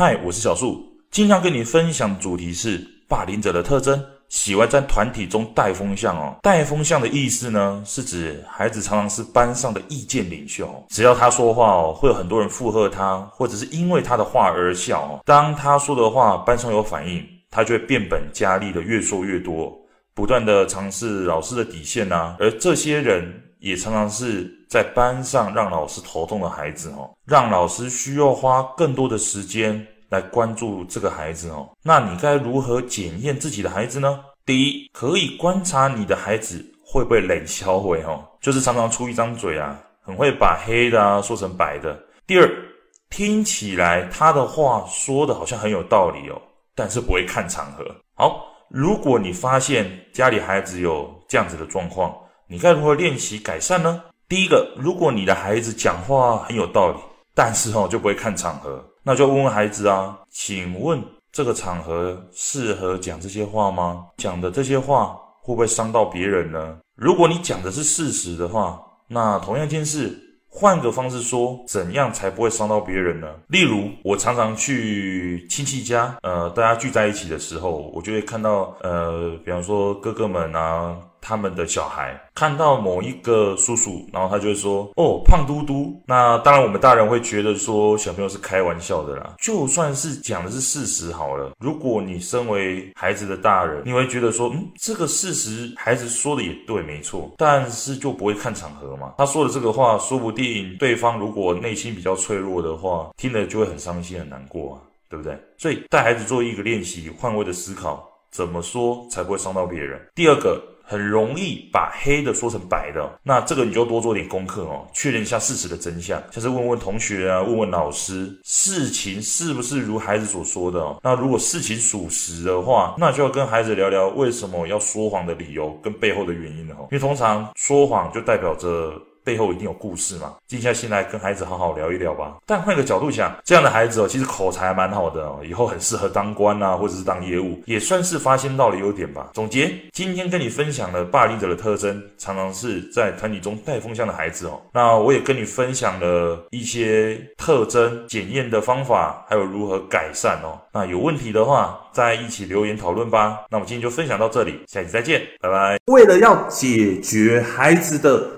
嗨，我是小树，今天要跟你分享的主题是霸凌者的特征，喜欢在团体中带风向哦。带风向的意思呢，是指孩子常常是班上的意见领袖，只要他说话哦，会有很多人附和他，或者是因为他的话而笑。当他说的话班上有反应，他就会变本加厉的越说越多，不断的尝试老师的底线呐、而这些人也常常是在班上让老师头痛的孩子哦，让老师需要花更多的时间。来关注这个孩子哦，那你该如何检验自己的孩子呢？第一，可以观察你的孩子会不会冷笑话哦，就是常常出一张嘴啊，很会把黑的啊说成白的。第二，听起来他的话说的好像很有道理哦，但是不会看场合。好，如果你发现家里孩子有这样子的状况，你该如何练习改善呢？第一个，如果你的孩子讲话很有道理，但是哦就不会看场合。那就问问孩子啊，请问这个场合适合讲这些话吗？讲的这些话会不会伤到别人呢？如果你讲的是事实的话，那同样一件事，换个方式说，怎样才不会伤到别人呢？例如，我常常去亲戚家，呃，大家聚在一起的时候，我就会看到，呃，比方说哥哥们啊。他们的小孩看到某一个叔叔，然后他就会说：“哦，胖嘟嘟。”那当然，我们大人会觉得说小朋友是开玩笑的啦。就算是讲的是事实好了，如果你身为孩子的大人，你会觉得说：“嗯，这个事实孩子说的也对，没错。”但是就不会看场合嘛。他说的这个话，说不定对方如果内心比较脆弱的话，听了就会很伤心、很难过啊，对不对？所以带孩子做一个练习，换位的思考，怎么说才不会伤到别人？第二个。很容易把黑的说成白的，那这个你就多做点功课哦，确认一下事实的真相，像是问问同学啊，问问老师，事情是不是如孩子所说的哦？那如果事情属实的话，那就要跟孩子聊聊为什么要说谎的理由跟背后的原因了哦，因为通常说谎就代表着。背后一定有故事嘛？静下心来跟孩子好好聊一聊吧。但换个角度想，这样的孩子哦，其实口才还蛮好的哦，以后很适合当官啊，或者是当业务，也算是发现到了优点吧。总结，今天跟你分享了霸凌者的特征，常常是在团体中带风向的孩子哦。那我也跟你分享了一些特征检验的方法，还有如何改善哦。那有问题的话，再一起留言讨论吧。那我们今天就分享到这里，下期再见，拜拜。为了要解决孩子的